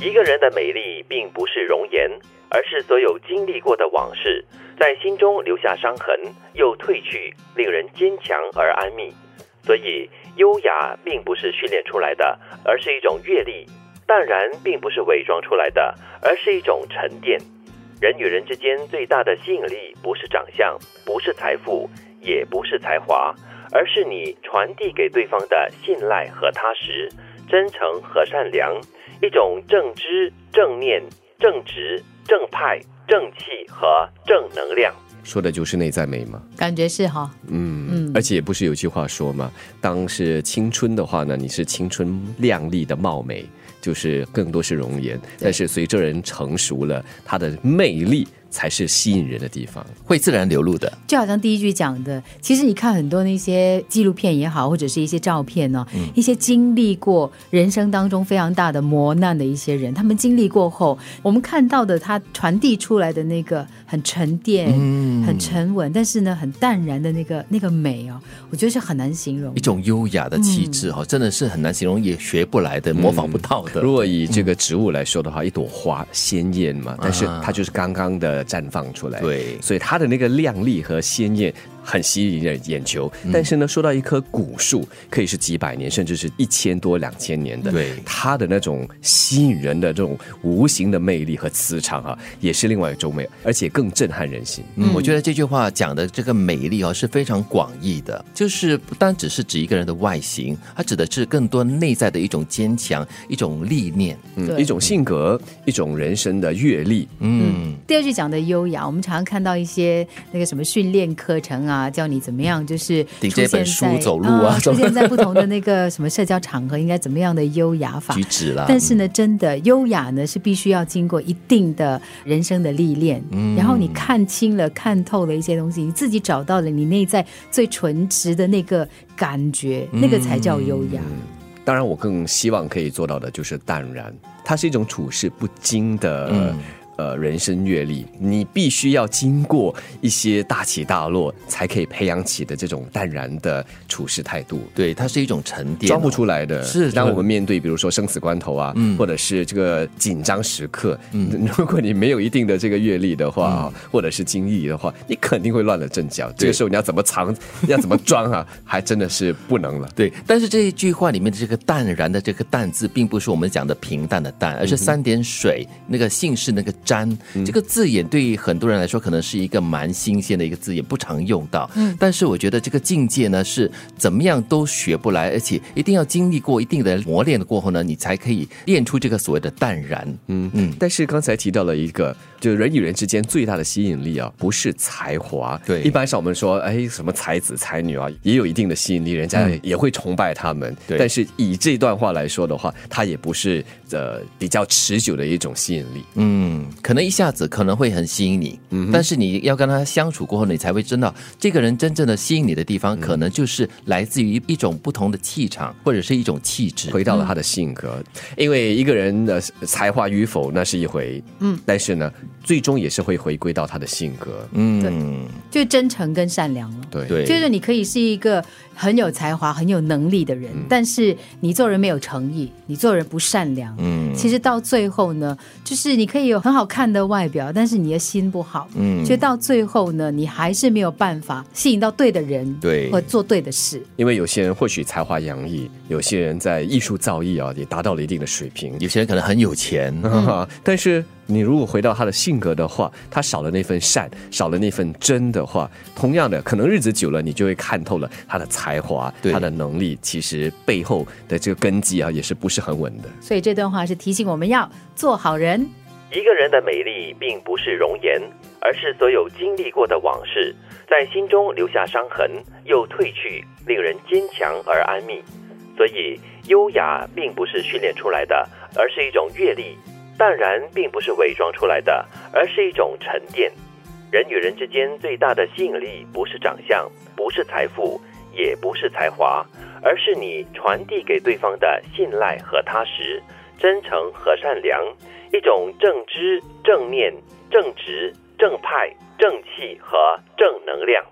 一个人的美丽并不是容颜，而是所有经历过的往事，在心中留下伤痕，又褪去，令人坚强而安谧。所以，优雅并不是训练出来的，而是一种阅历；淡然并不是伪装出来的，而是一种沉淀。人与人之间最大的吸引力，不是长相，不是财富，也不是才华，而是你传递给对方的信赖和踏实、真诚和善良，一种正知、正念、正直、正派、正气和正能量。说的就是内在美吗。感觉是哈，嗯嗯而且也不是有句话说嘛，当是青春的话呢，你是青春靓丽的貌美，就是更多是容颜。但是随着人成熟了，他的魅力才是吸引人的地方。会自然流露的。就好像第一句讲的，其实你看很多那些纪录片也好，或者是一些照片呢、一些经历过人生当中非常大的磨难的一些人，他们经历过后，我们看到的他传递出来的那个很沉淀、很沉稳，但是呢很淡然的那个那个美哦，我觉得是很难形容一。种优雅的气质哈、真的是很难形容，也学不来的，模仿不到的。如果以这个植物来说的话，一朵花鲜艳嘛，但是它就是刚刚的绽放出来，对。所以它的那个亮丽和鲜艳很吸引人眼球。但是呢，说到一棵古树，可以是几百年，甚至是一千多、两千年的，对它的那种吸引人的这种无形的魅力和磁场啊，也是另外一种美，而且更震撼人心。嗯，我觉得这句话讲的这个美丽哦是非常广义的，就是不单只是指一个人的外形，它指的是更多内在的一种坚强、一种历练。嗯，一种性格，一种人生的阅历。嗯，第二句讲的优雅，我们常常看到一些那个什么训练课程啊，教你怎么样，就是顶着一本书走路啊出现在 不同的那个什么社交场合，应该怎么样的优雅法举。止啦。但是呢，真的优雅呢是必须要经过一定的人生的历练，嗯然后你看清了、看透了一些东西，你自己找到了你内在最纯直的那个感觉，那个才叫优雅。当然，我更希望可以做到的就是淡然，它是一种处事不惊的。嗯呃，人生阅历，你必须要经过一些大起大落，才可以培养起的这种淡然的处事态度。对，它是一种沉淀、哦，装不出来的，是当我们面对比如说生死关头啊，嗯或者是这个紧张时刻，嗯。如果你没有一定的这个阅历的话，或者是经历的话，你肯定会乱了阵脚。这个时候你要怎么藏，要怎么装啊，还真的是不能了。对，但是这一句话里面的这个淡然的这个淡字，并不是我们讲的平淡的淡，而是三点水那个姓氏那个沾、这个字眼，对于很多人来说可能是一个蛮新鲜的一个字眼，不常用到。嗯，但是我觉得这个境界呢，是怎么样都学不来，而且一定要经历过一定的磨练的过后呢，你才可以练出这个所谓的淡然。嗯嗯，但是刚才提到了一个，就人与人之间最大的吸引力啊，不是才华。对一般上我们说，哎，什么才子才女啊，也有一定的吸引力，人家也会崇拜他们。对但是以这段话来说的话，它也不是呃比较持久的一种吸引力。嗯，可能一下子可能会很吸引你，但是你要跟他相处过后，你才会知道这个人真正的吸引你的地方，可能就是来自于一种不同的气场，或者是一种气质。回到了他的性格，因为一个人的才华与否那是一回，嗯，但是呢，最终也是会回归到他的性格，嗯，就真诚跟善良了。对。对，就是你可以是一个很有才华、很有能力的人，但是你做人没有诚意，你做人不善良，嗯。其实到最后呢，就是你可以有很好看的外表，但是你的心不好，嗯。所以到最后呢，你还是没有办法吸引到对的人，对。或做对的事。因为有些人或许才华洋溢，有些人在艺术造诣啊也达到了一定的水平，有些人可能很有钱，但是你如果回到他的性格的话，他少了那份善，少了那份真的话，同样的，可能日子久了，你就会看透了他的才华，对他的能力，其实背后的这个根基啊，也是不是很稳的。所以这段话是提醒我们要做好人。一个人的美丽并不是容颜，而是所有经历过的往事，在心中留下伤痕，又褪去，令人坚强而安谧。所以，优雅并不是训练出来的，而是一种阅历；淡然并不是伪装出来的，而是一种沉淀。人与人之间最大的吸引力，不是长相，不是财富，也不是才华，而是你传递给对方的信赖和踏实、真诚和善良，一种正知、正念、正直、正派、正气和正能量。